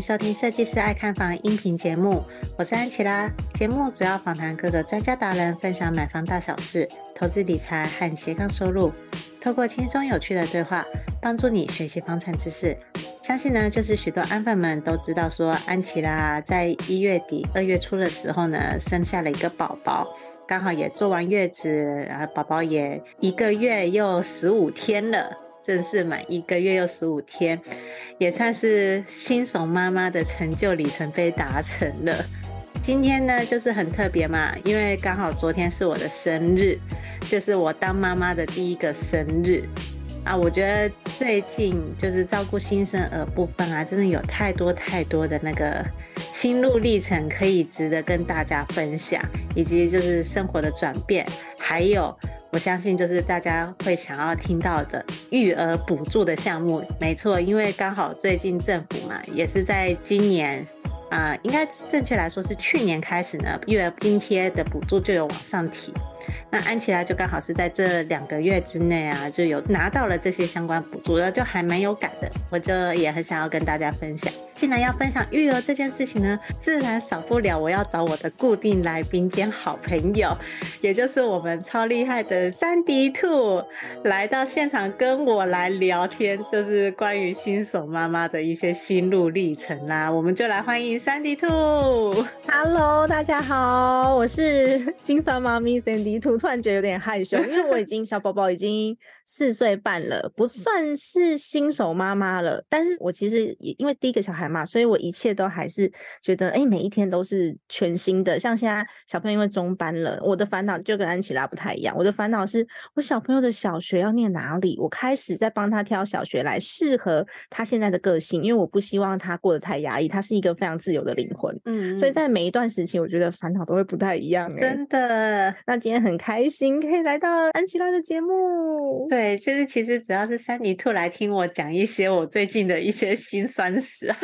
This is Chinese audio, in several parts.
收听《设计师爱看房》音频节目，我是安琪拉。节目主要访谈各个专家达人，分享买房大小事、投资理财和斜杠收入。透过轻松有趣的对话，帮助你学习房产知识。相信呢，就是许多安粉们都知道，说安琪拉在一月底、二月初的时候呢，生下了一个宝宝，刚好也坐完月子，然后宝宝也一个月又十五天了。正式满一个月又十五天，也算是新手妈妈的成就里程碑达成了。今天呢，就是很特别嘛，因为刚好昨天是我的生日，就是我当妈妈的第一个生日啊。我觉得最近就是照顾新生儿部分啊，真的有太多太多的那个心路历程可以值得跟大家分享，以及就是生活的转变，还有。我相信就是大家会想要听到的育儿补助的项目，没错，因为刚好最近政府嘛，也是在今年，啊、应该正确来说是去年开始呢，育儿津贴的补助就有往上提。那安琪拉就刚好是在这两个月之内啊，就有拿到了这些相关补助，就还蛮有感的。我就也很想要跟大家分享。既然要分享育儿这件事情呢，自然少不了我要找我的固定来宾兼好朋友，也就是我们超厉害的珊迪兔来到现场跟我来聊天，就是关于新手妈妈的一些心路历程啦。我们就来欢迎珊迪兔。Hello，大家好，我是金酸妈咪珊迪兔。突然觉得有点害羞，因为我已经小宝宝已经四岁半了，不算是新手妈妈了。但是我其实也因为第一个小孩嘛，所以我一切都还是觉得，哎，每一天都是全新的。像现在小朋友因为中班了，我的烦恼就跟安琪拉不太一样。我的烦恼是我小朋友的小学要念哪里，我开始在帮他挑小学来适合他现在的个性，因为我不希望他过得太压抑。他是一个非常自由的灵魂，嗯，所以在每一段时期，我觉得烦恼都会不太一样。真的，那今天很开。开心可以来到安琪拉的节目，对，就是其实主要是三迪兔来听我讲一些我最近的一些辛酸史，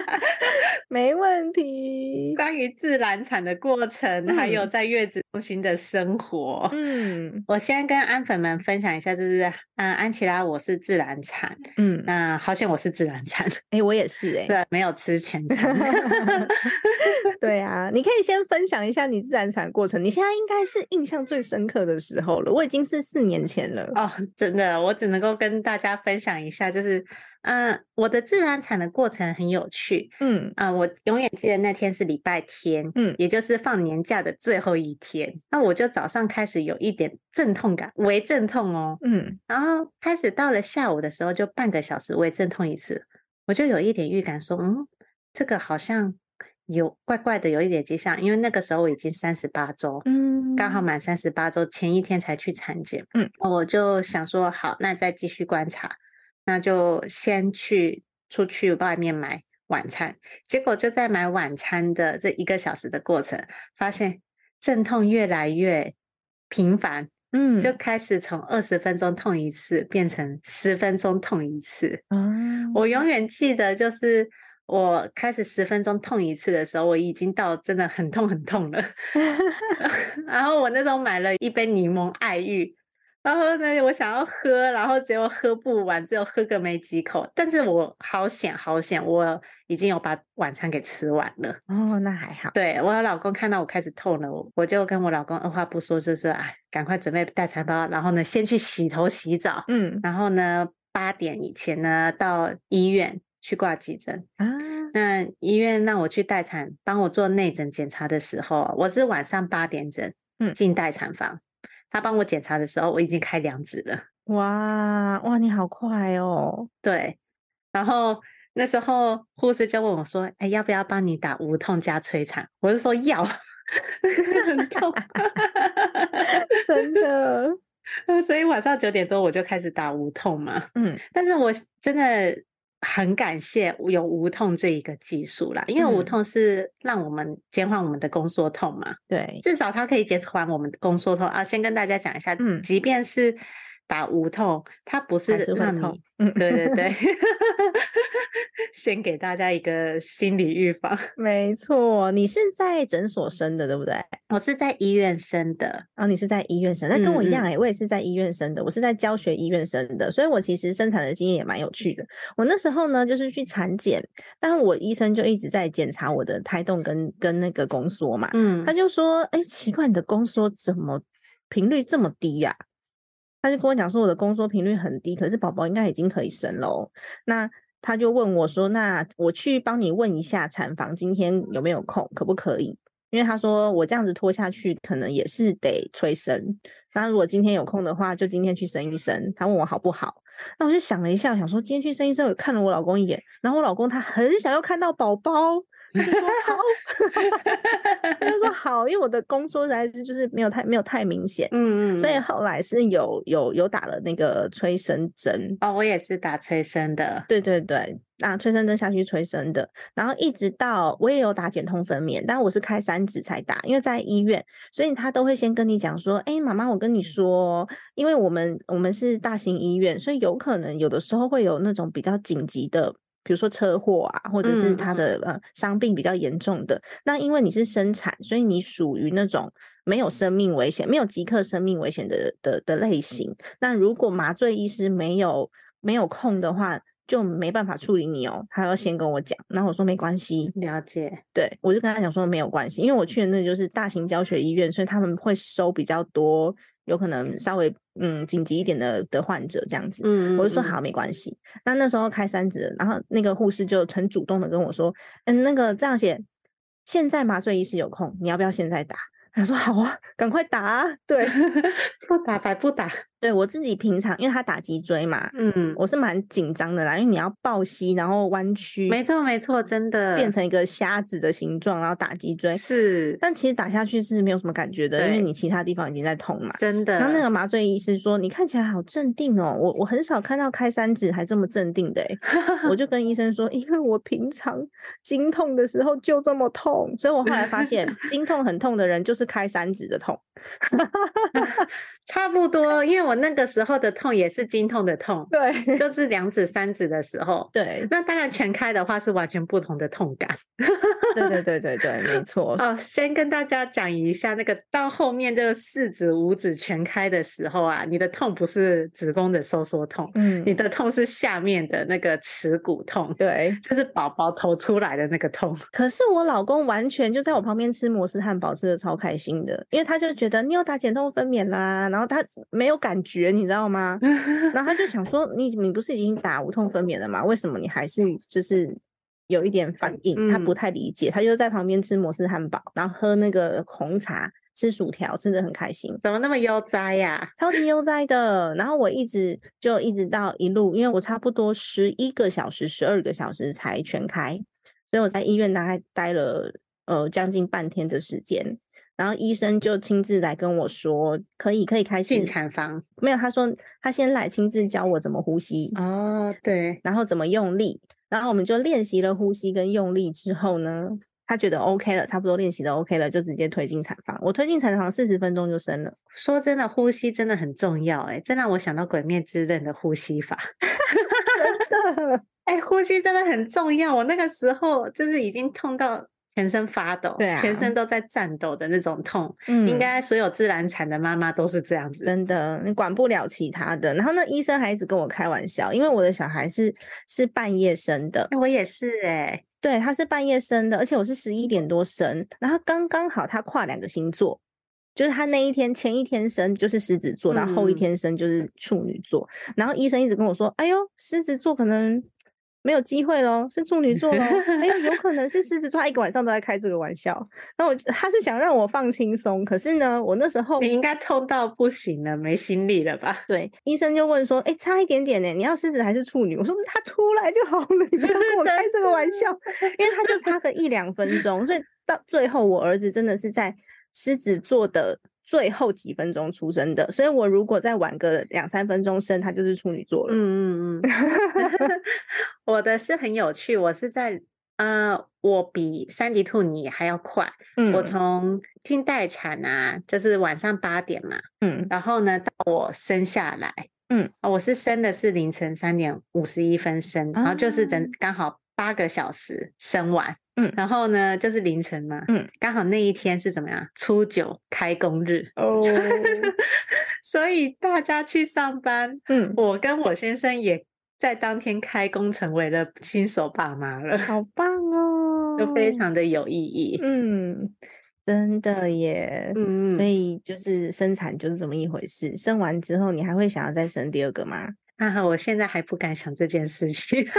没问题。关于自然产的过程，还有在月子中心的生活，嗯，我先跟安粉们分享一下，就是嗯，安琪拉我是自然产，嗯，那好险我是自然产，哎、欸，我也是、欸，哎，对，没有吃全产 对啊，你可以先分享一下你自然产过程，你现在应该是印象最深刻的时候了，我已经是四年前了。哦，真的，我只能够跟大家分享一下，就是，嗯、呃，我的自然产的过程很有趣，嗯，啊、呃，我永远记得那天是礼拜天，嗯，也就是放年假的最后一天，那我就早上开始有一点阵痛感，微阵痛哦，嗯，然后开始到了下午的时候，就半个小时微阵痛一次，我就有一点预感说，嗯，这个好像。有怪怪的，有一点迹象，因为那个时候我已经三十八周，嗯，刚好满三十八周，前一天才去产检，嗯，我就想说好，那再继续观察，那就先去出去外面买晚餐，结果就在买晚餐的这一个小时的过程，发现阵痛越来越频繁，嗯，就开始从二十分钟痛一次变成十分钟痛一次，嗯，我永远记得就是。我开始十分钟痛一次的时候，我已经到真的很痛很痛了。然后我那时候买了一杯柠檬爱玉，然后呢，我想要喝，然后结果喝不完，只有喝个没几口。但是我好险好险，我已经有把晚餐给吃完了。哦，那还好。对，我老公看到我开始痛了，我就跟我老公二话不说，就是哎，赶快准备待产包，然后呢，先去洗头洗澡。嗯，然后呢，八点以前呢，到医院。去挂急诊啊！那医院让我去待产，帮我做内诊检查的时候，我是晚上八点整，嗯，进待产房。他帮我检查的时候，我已经开两指了。哇哇，你好快哦！对，然后那时候护士就问我说：“哎，要不要帮你打无痛加催产？”我就说要。很痛，真的。所以晚上九点多我就开始打无痛嘛。嗯，但是我真的很感谢有无痛这一个技术啦，因为无痛是让我们减缓我们的宫缩痛嘛。对，至少它可以减缓我们的宫缩痛啊。先跟大家讲一下，嗯，即便是打无痛，它不是让你，嗯，对对对。先给大家一个心理预防。没错，你是在诊所生的，对不对？我是在医院生的。然后、哦、你是在医院生，那跟我一样哎、欸，嗯嗯我也是在医院生的。我是在教学医院生的，所以我其实生产的经验也蛮有趣的。我那时候呢，就是去产检，但我医生就一直在检查我的胎动跟跟那个宫缩嘛。嗯，他就说：“哎、欸，奇怪，你的宫缩怎么频率这么低呀、啊？”他就跟我讲说：“我的宫缩频率很低，可是宝宝应该已经可以生喽。”那他就问我说：“那我去帮你问一下产房今天有没有空，可不可以？因为他说我这样子拖下去，可能也是得催生。那如果今天有空的话，就今天去生一生。他问我好不好？那我就想了一下，想说今天去生一生，我看了我老公一眼，然后我老公他很想要看到宝宝。”他就说好，他就说好，因为我的宫缩实在是就是没有太没有太明显，嗯嗯，所以后来是有有有打了那个催生针哦，我也是打催生的，对对对，打催生针下去催生的，然后一直到我也有打减痛分娩，但我是开三指才打，因为在医院，所以他都会先跟你讲说，哎，妈妈，我跟你说，因为我们我们是大型医院，所以有可能有的时候会有那种比较紧急的。比如说车祸啊，或者是他的呃伤病比较严重的，嗯、那因为你是生产，所以你属于那种没有生命危险、没有即刻生命危险的的的类型。那如果麻醉医师没有没有空的话，就没办法处理你哦。他要先跟我讲，然后我说没关系，了解。对，我就跟他讲说没有关系，因为我去的那就是大型教学医院，所以他们会收比较多。有可能稍微嗯紧急一点的的患者这样子，嗯，我就说好，没关系。那那时候开三指，然后那个护士就很主动的跟我说，嗯，那个这样写，现在麻醉医师有空，你要不要现在打？他说好啊，赶快打啊！对，不打白不打。对，我自己平常，因为他打脊椎嘛，嗯，我是蛮紧张的啦，因为你要抱膝，然后弯曲，没错没错，真的变成一个虾子的形状，然后打脊椎是，但其实打下去是没有什么感觉的，因为你其他地方已经在痛嘛，真的。然后那个麻醉医师说，你看起来好镇定哦，我我很少看到开三指还这么镇定的，我就跟医生说，因为我平常经痛的时候就这么痛，所以我后来发现 经痛很痛的人就是开三指的痛，差不多，因为我。那个时候的痛也是经痛的痛，对，就是两指、三指的时候，对。那当然全开的话是完全不同的痛感，对对对对对，没错。哦，先跟大家讲一下，那个到后面这个四指、五指全开的时候啊，你的痛不是子宫的收缩痛，嗯，你的痛是下面的那个耻骨痛，对，就是宝宝头出来的那个痛。可是我老公完全就在我旁边吃摩斯汉堡，吃的超开心的，因为他就觉得你有打减痛分娩啦，然后他没有感觉。觉你知道吗？然后他就想说，你你不是已经打无痛分娩了吗？为什么你还是就是有一点反应？他不太理解，他就在旁边吃摩斯汉堡，然后喝那个红茶，吃薯条，吃的很开心。怎么那么悠哉呀？超级悠哉的。然后我一直就一直到一路，因为我差不多十一个小时、十二个小时才全开，所以我在医院大概待了呃将近半天的时间。然后医生就亲自来跟我说，可以可以开始进产房。没有，他说他先来亲自教我怎么呼吸。哦，对，然后怎么用力，然后我们就练习了呼吸跟用力之后呢，他觉得 OK 了，差不多练习的 OK 了，就直接推进产房。我推进产房四十分钟就生了。说真的，呼吸真的很重要，哎，这让我想到《鬼灭之刃》的呼吸法。真的，哎，呼吸真的很重要。我那个时候就是已经痛到。全身发抖，对啊，全身都在颤抖的那种痛，嗯，应该所有自然产的妈妈都是这样子，真的，你管不了其他的。然后那医生还一直跟我开玩笑，因为我的小孩是是半夜生的，我也是哎、欸，对，他是半夜生的，而且我是十一点多生，然后刚刚好他跨两个星座，就是他那一天前一天生就是狮子座，然后后一天生就是处女座，嗯、然后医生一直跟我说，哎呦，狮子座可能。没有机会喽，是处女座喽。哎，有可能是狮子座，他一个晚上都在开这个玩笑。那我他是想让我放轻松，可是呢，我那时候你应该痛到不行了，没心力了吧？对，医生就问说，哎，差一点点呢，你要狮子还是处女？我说他出来就好了，你不要跟我 开这个玩笑，因为他就差个一两分钟，所以到最后，我儿子真的是在狮子座的最后几分钟出生的，所以我如果再晚个两三分钟生，他就是处女座了。嗯嗯嗯，我的是很有趣，我是在呃，我比三迪兔你还要快。嗯，我从进待产啊，就是晚上八点嘛，嗯，然后呢，到我生下来，嗯，我是生的是凌晨三点五十一分生，然后就是整刚好八个小时生完。嗯，然后呢，就是凌晨嘛，嗯，刚好那一天是怎么样？初九开工日哦，所以大家去上班，嗯，我跟我先生也在当天开工，成为了新手爸妈了，好 棒哦，就非常的有意义，嗯，真的耶，嗯，所以就是生产就是这么一回事，生完之后你还会想要再生第二个吗？啊，我现在还不敢想这件事情。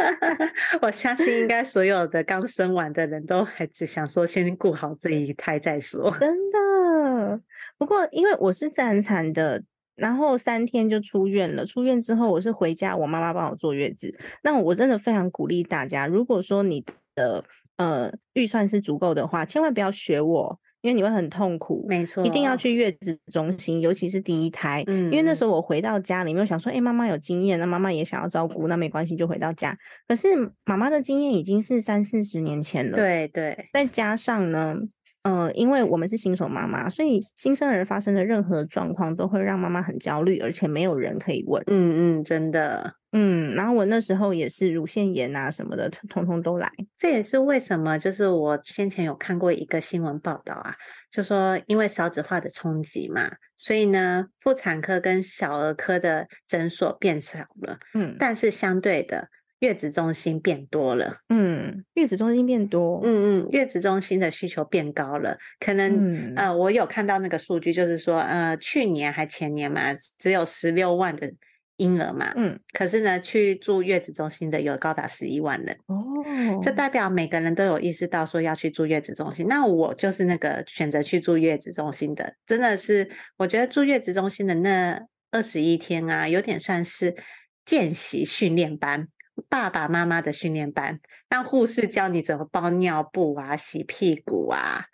我相信，应该所有的刚生完的人都还只想说，先顾好这一胎再说。真的，不过因为我是自然产的，然后三天就出院了。出院之后，我是回家，我妈妈帮我坐月子。那我真的非常鼓励大家，如果说你的呃预算是足够的话，千万不要学我。因为你会很痛苦，没错，一定要去月子中心，尤其是第一胎。嗯，因为那时候我回到家里面，想说，哎、欸，妈妈有经验，那妈妈也想要照顾，那没关系，就回到家。可是妈妈的经验已经是三四十年前了，对对。再加上呢，呃，因为我们是新手妈妈，所以新生儿发生的任何状况都会让妈妈很焦虑，而且没有人可以问。嗯嗯，真的。嗯，然后我那时候也是乳腺炎啊什么的，通通都来。这也是为什么，就是我先前有看过一个新闻报道啊，就说因为少子化的冲击嘛，所以呢，妇产科跟小儿科的诊所变少了。嗯，但是相对的，月子中心变多了。嗯，月子中心变多。嗯嗯，月子中心的需求变高了。可能、嗯、呃，我有看到那个数据，就是说呃，去年还前年嘛，只有十六万的。婴儿嘛，嗯，可是呢，去住月子中心的有高达十一万人哦，这代表每个人都有意识到说要去住月子中心。那我就是那个选择去住月子中心的，真的是我觉得住月子中心的那二十一天啊，有点算是见习训练班，爸爸妈妈的训练班，让护士教你怎么包尿布啊、洗屁股啊，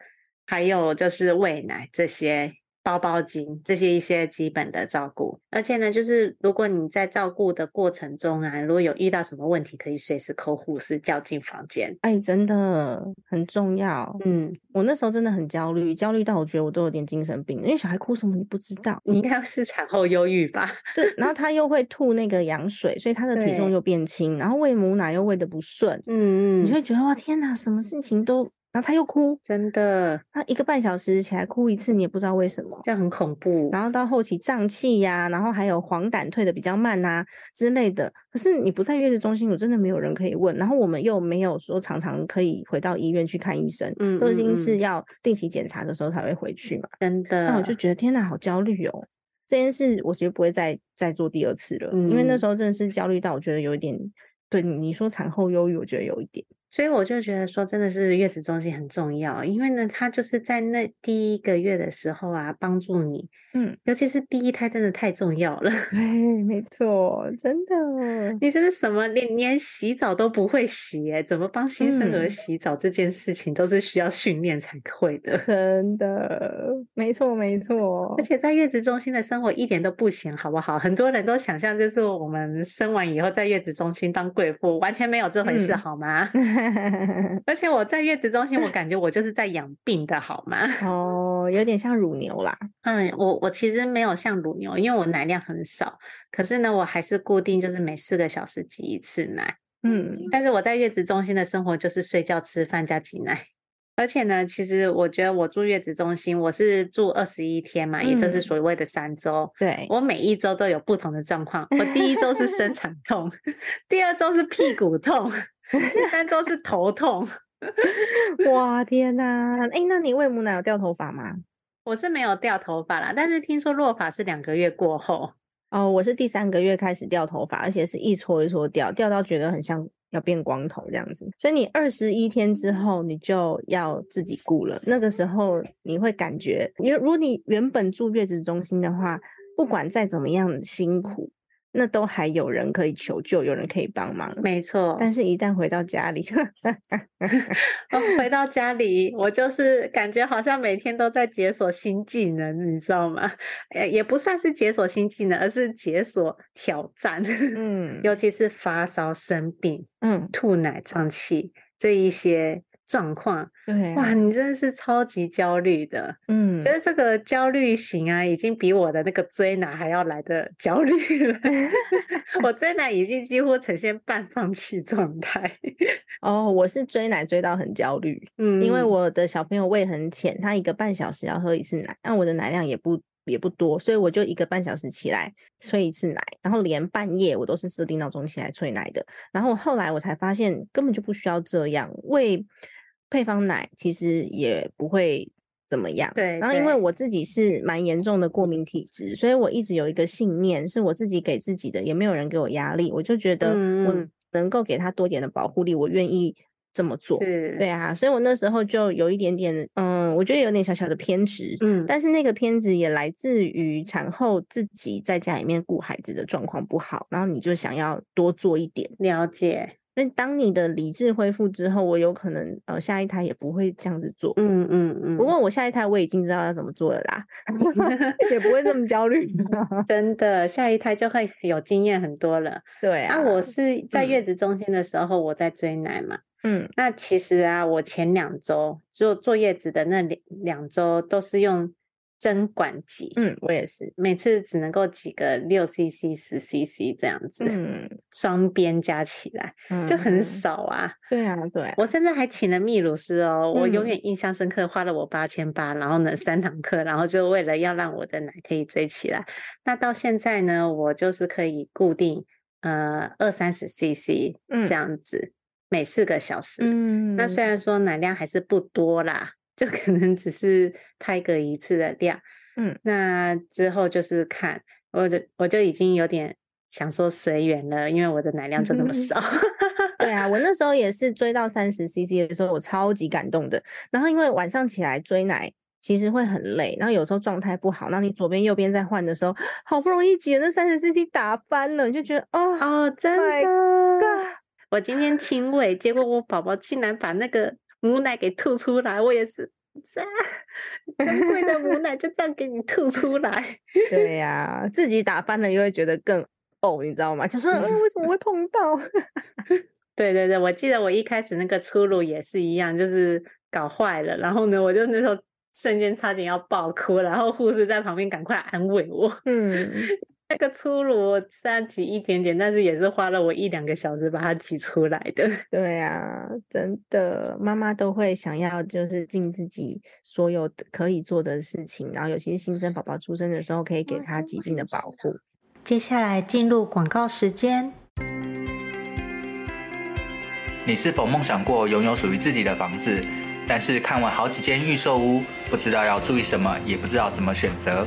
还有就是喂奶这些。包包巾这些一些基本的照顾，而且呢，就是如果你在照顾的过程中啊，如果有遇到什么问题，可以随时 call 护士叫进房间。哎，真的很重要。嗯，我那时候真的很焦虑，焦虑到我觉得我都有点精神病，因为小孩哭什么你不知道，你应该是产后忧郁吧？对，然后他又会吐那个羊水，所以他的体重又变轻，然后喂母奶又喂的不顺。嗯嗯，你就会觉得哇天哪，什么事情都。然后他又哭，真的，他一个半小时起来哭一次，你也不知道为什么，这样很恐怖。然后到后期胀气呀，然后还有黄疸退的比较慢啊之类的。可是你不在月子中心，我真的没有人可以问。然后我们又没有说常常可以回到医院去看医生，嗯，都已经是要定期检查的时候才会回去嘛。真的，那我就觉得天哪，好焦虑哦。这件事我其实不会再再做第二次了，嗯，因为那时候真的是焦虑到我觉得有一点，对你你说产后忧郁，我觉得有一点。所以我就觉得说，真的是月子中心很重要，因为呢，它就是在那第一个月的时候啊，帮助你，嗯，尤其是第一胎，真的太重要了。对，没错，真的，你真的什么连连洗澡都不会洗，哎，怎么帮新生儿洗澡这件事情都是需要训练才会的。真的，没错，没错。而且在月子中心的生活一点都不闲，好不好？很多人都想象就是我们生完以后在月子中心当贵妇，完全没有这回事，嗯、好吗？而且我在月子中心，我感觉我就是在养病的，好吗？哦，有点像乳牛啦。嗯，我我其实没有像乳牛，因为我奶量很少。可是呢，我还是固定就是每四个小时挤一次奶。嗯，但是我在月子中心的生活就是睡觉、吃饭加挤奶。而且呢，其实我觉得我住月子中心，我是住二十一天嘛，嗯、也就是所谓的三周。对，我每一周都有不同的状况。我第一周是生 产痛，第二周是屁股痛。第三周是头痛，哇天哪！哎、欸，那你喂母奶有掉头发吗？我是没有掉头发啦，但是听说落发是两个月过后。哦，我是第三个月开始掉头发，而且是一撮一撮掉，掉到觉得很像要变光头这样子。所以你二十一天之后，你就要自己顾了。那个时候你会感觉，因为如果你原本住月子中心的话，不管再怎么样辛苦。那都还有人可以求救，有人可以帮忙。没错，但是一旦回到家里，回到家里，我就是感觉好像每天都在解锁新技能，你知道吗？也不算是解锁新技能，而是解锁挑战。嗯，尤其是发烧、生病、嗯，吐奶、胀气这一些。状况，对、啊，哇，你真的是超级焦虑的，嗯，觉得这个焦虑型啊，已经比我的那个追奶还要来的 焦虑了。我追奶已经几乎呈现半放弃状态。哦，我是追奶追到很焦虑，嗯，因为我的小朋友胃很浅，他一个半小时要喝一次奶，那我的奶量也不也不多，所以我就一个半小时起来催一次奶，然后连半夜我都是设定闹钟起来催奶的。然后后来我才发现根本就不需要这样，胃。配方奶其实也不会怎么样，对。然后因为我自己是蛮严重的过敏体质，所以我一直有一个信念，是我自己给自己的，也没有人给我压力，我就觉得我能够给他多点的保护力，我愿意这么做。是，对啊。所以我那时候就有一点点，嗯，我觉得有点小小的偏执，嗯。但是那个偏执也来自于产后自己在家里面顾孩子的状况不好，然后你就想要多做一点。了解。那当你的理智恢复之后，我有可能呃下一胎也不会这样子做。嗯嗯嗯。不过我下一胎我已经知道要怎么做了啦，也不会这么焦虑。真的，下一胎就会有经验很多了。对啊。我是在月子中心的时候，我在追奶嘛。嗯。那其实啊，我前两周就坐月子的那两两周都是用。针管挤，嗯，我也是，每次只能够挤个六 cc、十 cc 这样子，嗯，双边加起来嗯就很少啊。嗯、对啊，对，我甚至还请了泌乳师哦，嗯、我永远印象深刻，花了我八千八，然后呢三堂课，然后就为了要让我的奶可以追起来。那到现在呢，我就是可以固定呃二三十 cc 这样子，嗯、每四个小时。嗯，那虽然说奶量还是不多啦。就可能只是拍个一次的量，嗯，那之后就是看，我就我就已经有点想说随缘了，因为我的奶量就那么少。对啊，我那时候也是追到三十 CC 的时候，我超级感动的。然后因为晚上起来追奶其实会很累，然后有时候状态不好，那你左边右边在换的时候，好不容易挤那三十 CC 打翻了，你就觉得哦哦，真的，我今天亲喂，结果我宝宝竟然把那个。母奶给吐出来，我也是，珍贵的母奶就这样给你吐出来。对呀、啊，自己打翻了又会觉得更哦，你知道吗？就说、呃、为什么会碰到？对对对，我记得我一开始那个出炉也是一样，就是搞坏了，然后呢，我就那时候瞬间差点要爆哭，然后护士在旁边赶快安慰我。嗯。那个初乳虽然挤一点点，但是也是花了我一两个小时把它挤出来的。对啊，真的，妈妈都会想要就是尽自己所有可以做的事情，然后尤其是新生宝宝出生的时候，可以给他极尽的保护。接下来进入广告时间。你是否梦想过拥有属于自己的房子？但是看完好几间预售屋，不知道要注意什么，也不知道怎么选择。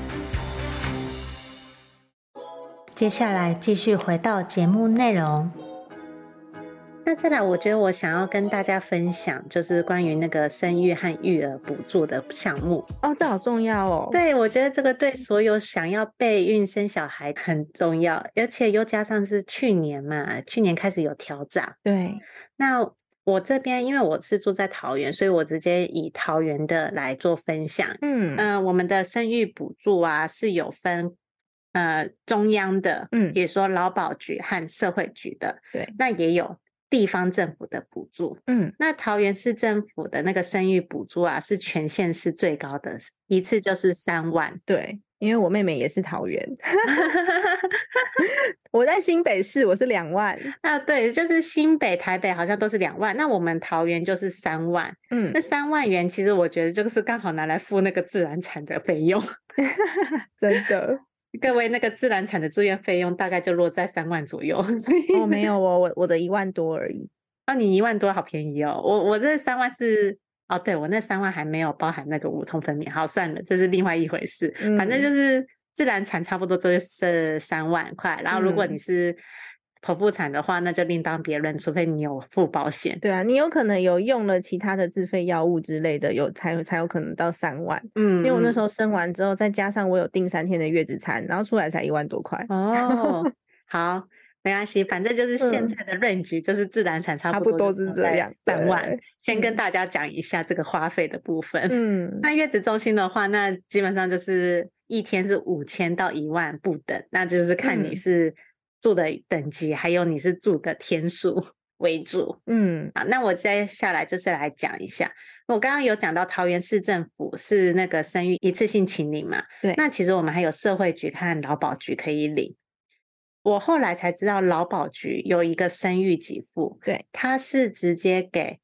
接下来继续回到节目内容。那再来，我觉得我想要跟大家分享，就是关于那个生育和育儿补助的项目哦，这好重要哦。对，我觉得这个对所有想要备孕生小孩很重要，而且又加上是去年嘛，去年开始有调整。对，那我这边因为我是住在桃园，所以我直接以桃园的来做分享。嗯嗯、呃，我们的生育补助啊是有分呃中央的，嗯，比如说劳保局和社会局的，对，那也有。地方政府的补助，嗯，那桃园市政府的那个生育补助啊，是全县市最高的，一次就是三万。对，因为我妹妹也是桃园，我在新北市，我是两万。啊，对，就是新北、台北好像都是两万，那我们桃园就是三万。嗯，那三万元其实我觉得就是刚好拿来付那个自然产的费用，真的。各位，那个自然产的住院费用大概就落在三万左右，所以哦，没有哦，我我的一万多而已。哦，你一万多好便宜哦，我我这三万是哦，对我那三万还没有包含那个无痛分娩，好算了，这是另外一回事。嗯，反正就是自然产差不多就是三万块，然后如果你是。剖腹产的话，那就另当别论，除非你有付保险。对啊，你有可能有用了其他的自费药物之类的，有才才有可能到三万。嗯，因为我那时候生完之后，再加上我有订三天的月子餐，然后出来才一万多块。哦，好，没关系，反正就是现在的 range、嗯、就是自然产差不多是这样，三万。先跟大家讲一下这个花费的部分。嗯，那月子中心的话，那基本上就是一天是五千到一万不等，那就是看你是、嗯。住的等级，还有你是住的天数 为主，嗯，好，那我接下来就是来讲一下，我刚刚有讲到桃园市政府是那个生育一次性请领嘛，对，那其实我们还有社会局和劳保局可以领，我后来才知道劳保局有一个生育给付，对，它是直接给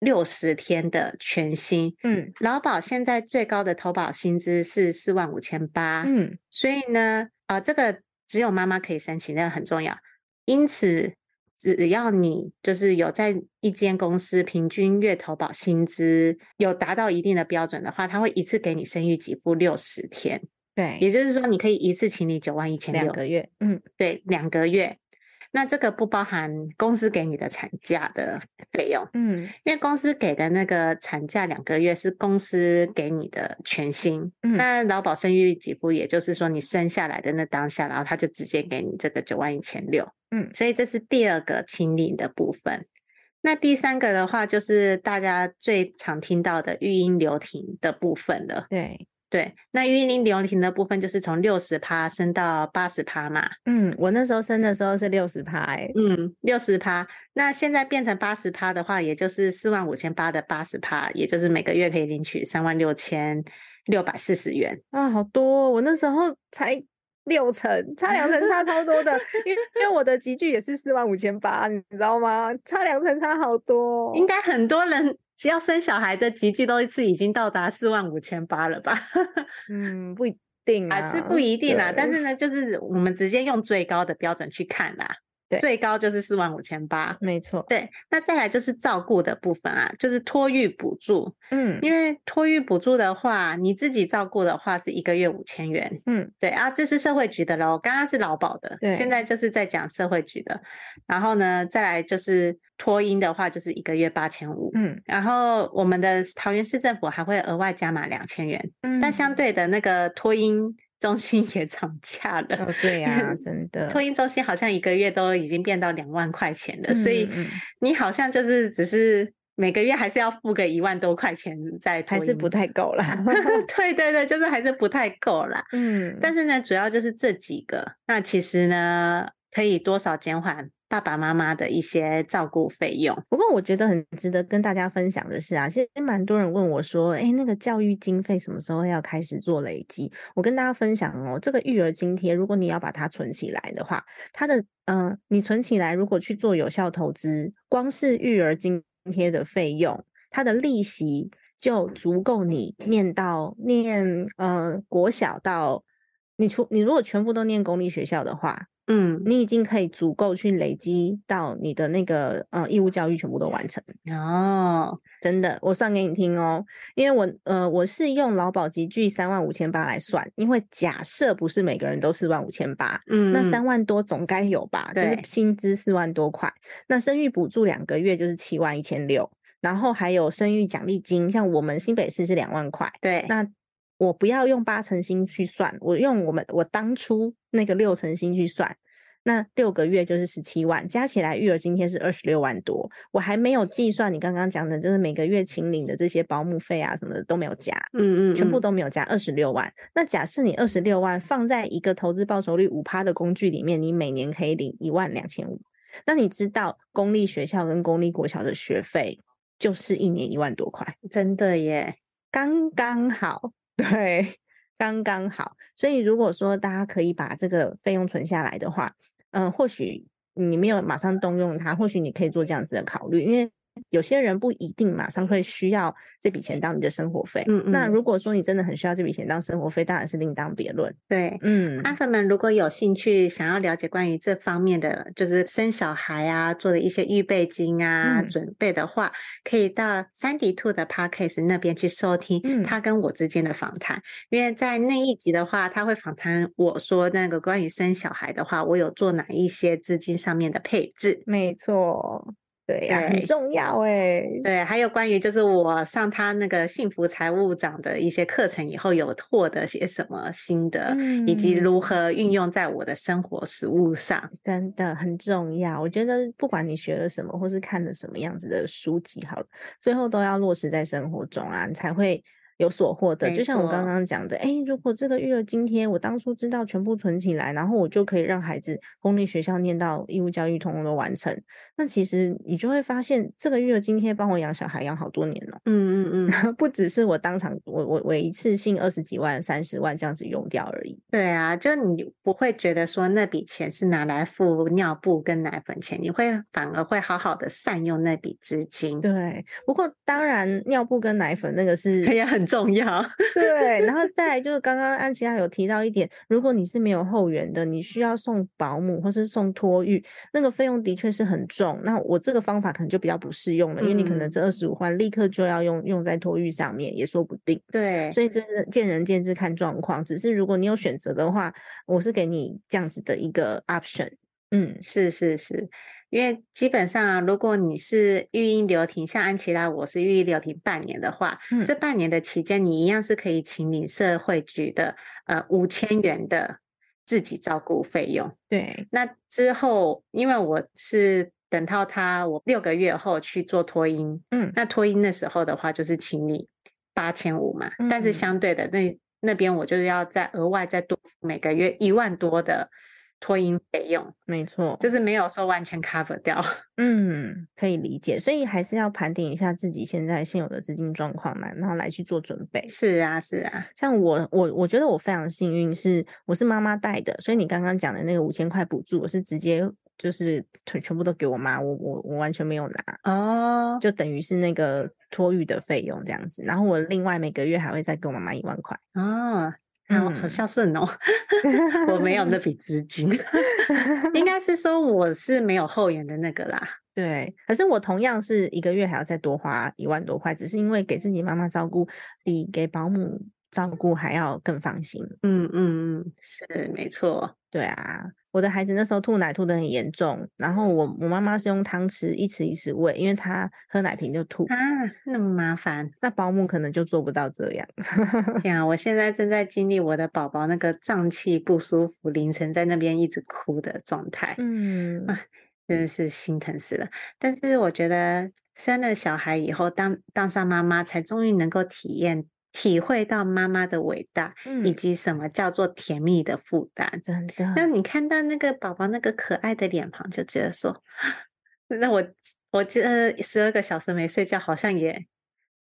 六十天的全薪，嗯，劳保现在最高的投保薪资是四万五千八，嗯，所以呢，啊、呃，这个。只有妈妈可以申请，那个很重要。因此，只要你就是有在一间公司平均月投保薪资有达到一定的标准的话，他会一次给你生育给付六十天。对，也就是说，你可以一次请你九万一千六。两个月，嗯，对，两个月。那这个不包含公司给你的产假的费用，嗯，因为公司给的那个产假两个月是公司给你的全薪，嗯，那劳保生育给付，也就是说你生下来的那当下，然后他就直接给你这个九万一千六，嗯，所以这是第二个清零的部分。那第三个的话，就是大家最常听到的育婴留停的部分了，对。对，那育婴留停的部分就是从六十趴升到八十趴嘛。嗯，我那时候升的时候是六十趴，哎，嗯，六十趴。那现在变成八十趴的话，也就是四万五千八的八十趴，也就是每个月可以领取三万六千六百四十元。啊，好多！我那时候才六成，差两成差超多的，因为因为我的集聚也是四万五千八，你知道吗？差两成差好多，应该很多人。只要生小孩的集聚都一次已经到达四万五千八了吧？嗯，不一定啊，是不一定啦。但是呢，就是我们直接用最高的标准去看啦。对最高就是四万五千八。没错，对，那再来就是照顾的部分啊，就是托育补助。嗯，因为托育补助的话，你自己照顾的话是一个月五千元。嗯，对啊，这是社会局的喽，刚刚是劳保的，对，现在就是在讲社会局的。然后呢，再来就是托婴的话，就是一个月八千五。嗯，然后我们的桃园市政府还会额外加码两千元。嗯，但相对的那个托婴中心也涨价了。哦，对呀、啊，真的，托婴中心好像一个月都已经变到两万块钱了，嗯、所以你好像就是只是每个月还是要付个一万多块钱在还是不太够啦。对对对，就是还是不太够啦。嗯，但是呢，主要就是这几个，那其实呢，可以多少减缓。爸爸妈妈的一些照顾费用。不过我觉得很值得跟大家分享的是啊，其实蛮多人问我说，哎，那个教育经费什么时候要开始做累积？我跟大家分享哦，这个育儿津贴，如果你要把它存起来的话，它的嗯、你存起来，如果去做有效投资，光是育儿津贴的费用，它的利息就足够你念到念呃国小到你除你如果全部都念公立学校的话。嗯，你已经可以足够去累积到你的那个呃义务教育全部都完成哦，真的，我算给你听哦，因为我呃我是用劳保级距三万五千八来算，因为假设不是每个人都四万五千八，嗯，那三万多总该有吧，就是薪资四万多块，那生育补助两个月就是七万一千六，然后还有生育奖励金，像我们新北市是两万块，对，那。我不要用八成新去算，我用我们我当初那个六成新去算，那六个月就是十七万，加起来育儿津贴是二十六万多。我还没有计算你刚刚讲的，就是每个月请领的这些保姆费啊什么的都没有加，嗯，嗯嗯，全部都没有加，二十六万。那假设你二十六万放在一个投资报酬率五趴的工具里面，你每年可以领一万两千五。那你知道公立学校跟公立国小的学费就是一年一万多块，真的耶，刚刚好。对，刚刚好。所以如果说大家可以把这个费用存下来的话，嗯、或许你没有马上动用它，或许你可以做这样子的考虑，因为。有些人不一定马上会需要这笔钱当你的生活费，嗯嗯。那如果说你真的很需要这笔钱当生活费，当然是另当别论。对，嗯，阿粉们如果有兴趣想要了解关于这方面的，就是生小孩啊做的一些预备金啊、嗯、准备的话，可以到珊迪兔的 Podcast 那边去收听他跟我之间的访谈。嗯、因为在那一集的话，他会访谈我说那个关于生小孩的话，我有做哪一些资金上面的配置。没错。对呀、啊，很重要哎。对，还有关于就是我上他那个幸福财务长的一些课程以后，有获得些什么心得，嗯、以及如何运用在我的生活实务上，真的很重要。我觉得不管你学了什么，或是看了什么样子的书籍，好了，最后都要落实在生活中啊，你才会。有所获得，就像我刚刚讲的，哎，如果这个育儿津贴我当初知道全部存起来，然后我就可以让孩子公立学校念到义务教育，通通都完成，那其实你就会发现，这个育儿津贴帮我养小孩养好多年了。嗯嗯嗯，不只是我当场我我我一次性二十几万、三十万这样子用掉而已。对啊，就你不会觉得说那笔钱是拿来付尿布跟奶粉钱，你会反而会好好的善用那笔资金。对，不过当然尿布跟奶粉那个是 也很。重要 对，然后再来就是刚刚安琪拉有提到一点，如果你是没有后援的，你需要送保姆或是送托育，那个费用的确是很重。那我这个方法可能就比较不适用了，因为你可能这二十五万立刻就要用用在托育上面，也说不定。对，所以这是见仁见智，看状况。只是如果你有选择的话，我是给你这样子的一个 option。嗯，是是是。因为基本上啊，如果你是育婴留停，像安琪拉，我是育婴留停半年的话，嗯，这半年的期间，你一样是可以请领社会局的呃五千元的自己照顾费用。对，那之后，因为我是等到他我六个月后去做托婴，嗯，那托婴的时候的话，就是请你八千五嘛，嗯，但是相对的那那边我就是要再额外再多每个月一万多的。托婴费用没错，就是没有说完全 cover 掉。嗯，可以理解，所以还是要盘点一下自己现在现有的资金状况嘛，然后来去做准备。是啊，是啊。像我，我我觉得我非常幸运，是我是妈妈带的，所以你刚刚讲的那个五千块补助，我是直接就是全全部都给我妈，我我我完全没有拿哦，就等于是那个托育的费用这样子。然后我另外每个月还会再给我妈妈一万块哦。啊，我好孝顺哦，我没有那 笔资金，应该是说我是没有后援的那个啦。对，可是我同样是一个月还要再多花一万多块，只是因为给自己妈妈照顾比给保姆照顾还要更放心。嗯嗯嗯，是没错。对啊，我的孩子那时候吐奶吐的很严重，然后我我妈妈是用汤匙一匙一匙喂，因为她喝奶瓶就吐啊，那么麻烦。那保姆可能就做不到这样。天啊，我现在正在经历我的宝宝那个胀气不舒服，凌晨在那边一直哭的状态。嗯啊，真的是心疼死了。但是我觉得生了小孩以后，当当上妈妈，才终于能够体验。体会到妈妈的伟大，以及什么叫做甜蜜的负担，嗯，真的。那你看到那个宝宝那个可爱的脸庞，就觉得说，那我我这十二个小时没睡觉，好像也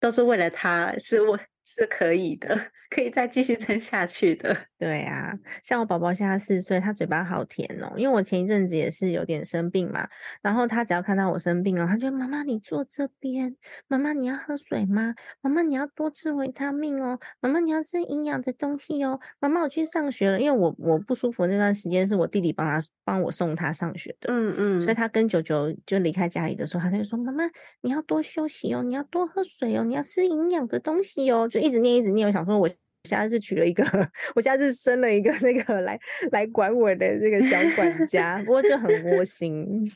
都是为了他，是我。是可以的，可以再继续撑下去的。对啊，像我宝宝现在四岁，他嘴巴好甜哦。因为我前一阵子也是有点生病嘛，然后他只要看到我生病了，他就妈妈你坐这边，妈妈你要喝水吗？妈妈你要多吃维他命哦，妈妈你要吃营养的东西哦。妈妈我去上学了，因为我我不舒服那段时间是我弟弟帮他帮我送他上学的，嗯嗯，所以他跟九九就离开家里的时候，他就说妈妈你要多休息哦，你要多喝水哦，你要吃营养的东西哦，就。一直念，一直念。我想说，我现在是娶了一个，我现在是生了一个那个来来管我的这个小管家，不过就很窝心。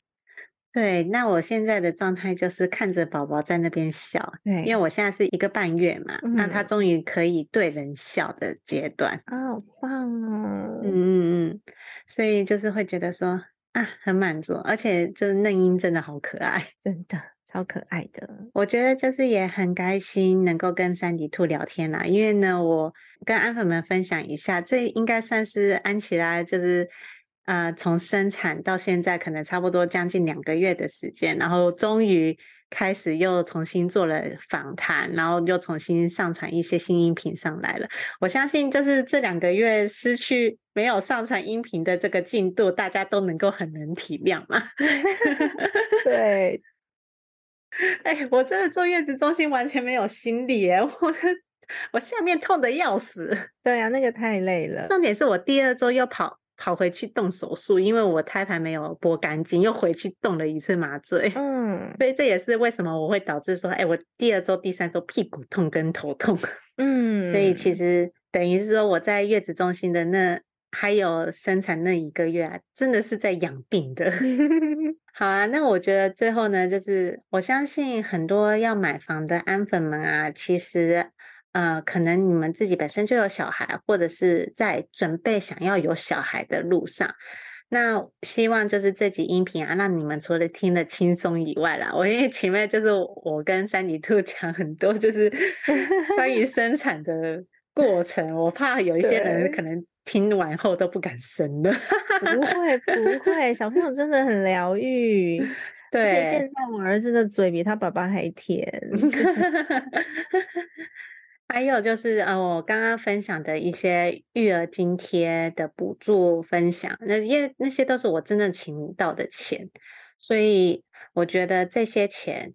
对，那我现在的状态就是看着宝宝在那边笑，对，因为我现在是一个半月嘛，嗯、那他终于可以对人笑的阶段啊，好棒哦！嗯嗯嗯，所以就是会觉得说啊，很满足，而且就是嫩婴真的好可爱，真的。超可爱的，我觉得就是也很开心能够跟三迪兔聊天啦。因为呢，我跟安粉们分享一下，这应该算是安琪拉就是呃从生产到现在可能差不多将近两个月的时间，然后终于开始又重新做了访谈，然后又重新上传一些新音频上来了。我相信就是这两个月失去没有上传音频的这个进度，大家都能够很能体谅嘛。对。哎、欸，我真的坐月子中心完全没有心力耶，我我下面痛的要死。对啊，那个太累了。重点是我第二周又跑跑回去动手术，因为我胎盘没有剥干净，又回去动了一次麻醉。嗯，所以这也是为什么我会导致说，哎、欸，我第二周、第三周屁股痛跟头痛。嗯，所以其实等于是说我在月子中心的那还有生产那一个月啊，真的是在养病的。好啊，那我觉得最后呢，就是我相信很多要买房的安粉们啊，其实呃，可能你们自己本身就有小孩，或者是在准备想要有小孩的路上。那希望就是这集音频啊，让你们除了听得轻松以外啦，我因为前面就是我跟三里兔 讲很多，就是 关于 生产的过程，我怕有一些人可能。听完后都不敢生了，不会不会，小朋友真的很疗愈。对，而且现在我儿子的嘴比他爸爸还甜。还有就是呃，我刚刚分享的一些育儿津贴的补助分享，那因为那些都是我真正请到的钱，所以我觉得这些钱。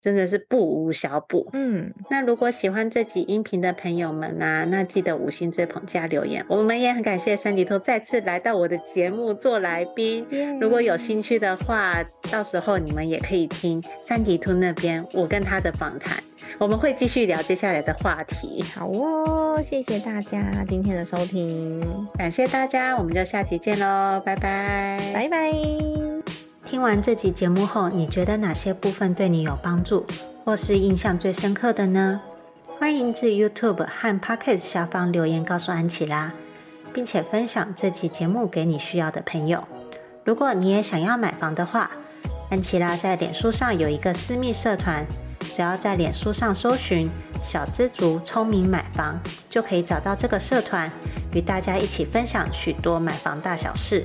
真的是不无小补，嗯，那如果喜欢这集音频的朋友们呢、啊，那记得五星追捧加留言。我们也很感谢三迪兔再次来到我的节目做来宾。如果有兴趣的话，到时候你们也可以听三迪兔那边我跟他的访谈，我们会继续聊接下来的话题。好哦，谢谢大家今天的收听，感谢大家，我们就下集见喽，拜拜，拜拜。听完这集节目后，你觉得哪些部分对你有帮助，或是印象最深刻的呢？欢迎至 YouTube 和 Podcast 下方留言告诉安琪拉，并且分享这集节目给你需要的朋友。如果你也想要买房的话，安琪拉在脸书上有一个私密社团，只要在脸书上搜寻“小知足聪明买房”，就可以找到这个社团，与大家一起分享许多买房大小事。